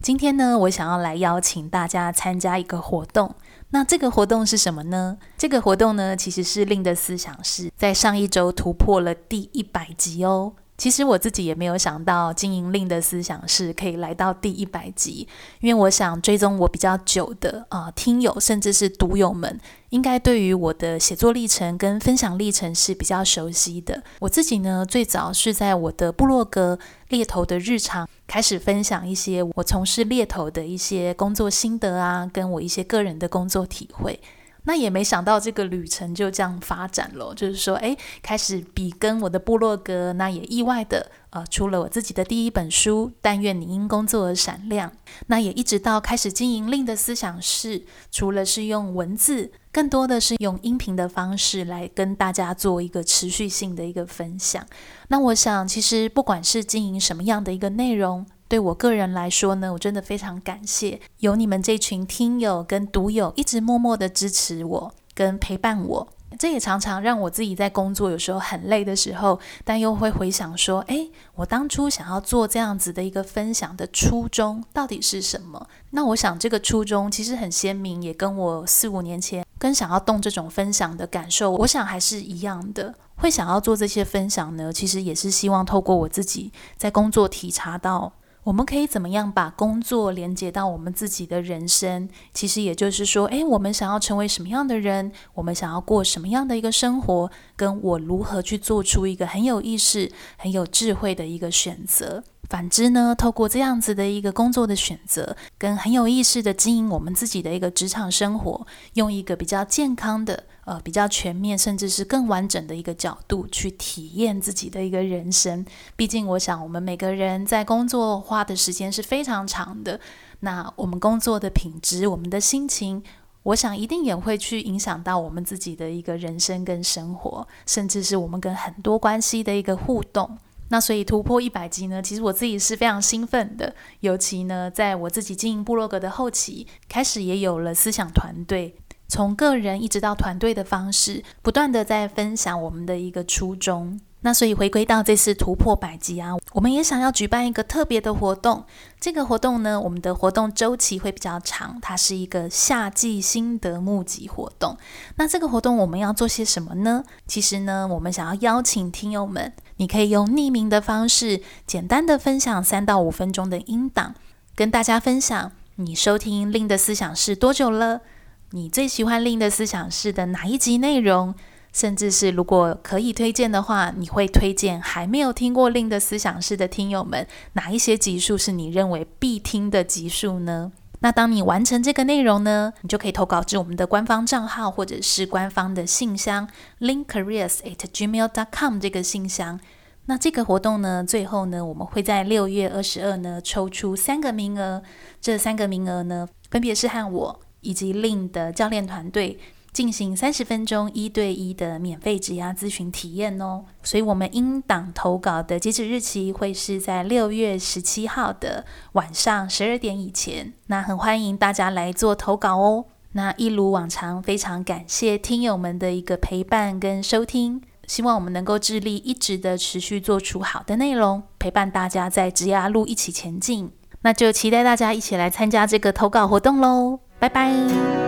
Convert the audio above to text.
今天呢，我想要来邀请大家参加一个活动。那这个活动是什么呢？这个活动呢，其实是令的思想室在上一周突破了第一百集哦。其实我自己也没有想到，经营令的思想室可以来到第一百集，因为我想追踪我比较久的啊、听友，甚至是读友们，应该对于我的写作历程跟分享历程是比较熟悉的。我自己呢，最早是在我的部落格猎头的日常开始分享一些我从事猎头的一些工作心得啊，跟我一些个人的工作体会。那也没想到这个旅程就这样发展了，就是说，哎，开始比跟我的部落格，那也意外的，呃，出了我自己的第一本书《但愿你因工作而闪亮》。那也一直到开始经营 Lynn 的思想室，除了是用文字，更多的是用音频的方式来跟大家做一个持续性的一个分享。那我想，其实不管是经营什么样的一个内容，对我个人来说呢，我真的非常感谢有你们这群听友跟读友一直默默的支持我跟陪伴我。这也常常让我自己在工作有时候很累的时候，但又会回想说，诶，我当初想要做这样子的一个分享的初衷到底是什么？那我想这个初衷其实很鲜明，也跟我四五年前跟想要动这种分享的感受，我想还是一样的。会想要做这些分享呢，其实也是希望透过我自己在工作体察到。我们可以怎么样把工作连接到我们自己的人生？其实也就是说，诶，我们想要成为什么样的人？我们想要过什么样的一个生活？跟我如何去做出一个很有意识、很有智慧的一个选择？反之呢，透过这样子的一个工作的选择，跟很有意识的经营我们自己的一个职场生活，用一个比较健康的、呃比较全面，甚至是更完整的一个角度去体验自己的一个人生。毕竟，我想我们每个人在工作花的时间是非常长的，那我们工作的品质、我们的心情，我想一定也会去影响到我们自己的一个人生跟生活，甚至是我们跟很多关系的一个互动。那所以突破一百集呢，其实我自己是非常兴奋的。尤其呢，在我自己经营部落格的后期，开始也有了思想团队，从个人一直到团队的方式，不断的在分享我们的一个初衷。那所以回归到这次突破百集啊，我们也想要举办一个特别的活动。这个活动呢，我们的活动周期会比较长，它是一个夏季心得募集活动。那这个活动我们要做些什么呢？其实呢，我们想要邀请听友们，你可以用匿名的方式，简单的分享三到五分钟的音档，跟大家分享你收听令的思想室多久了？你最喜欢令的思想室的哪一集内容？甚至是如果可以推荐的话，你会推荐还没有听过令的思想室的听友们，哪一些集数是你认为必听的集数呢？那当你完成这个内容呢，你就可以投稿至我们的官方账号或者是官方的信箱，linkcareers at gmail dot com 这个信箱。那这个活动呢，最后呢，我们会在六月二十二呢抽出三个名额，这三个名额呢，分别是和我以及 Lynn 的教练团队。进行三十分钟一对一的免费职涯咨询体验哦，所以我们音档投稿的截止日期会是在六月十七号的晚上十二点以前。那很欢迎大家来做投稿哦。那一如往常，非常感谢听友们的一个陪伴跟收听，希望我们能够致力一直的持续做出好的内容，陪伴大家在职涯路一起前进。那就期待大家一起来参加这个投稿活动喽，拜拜。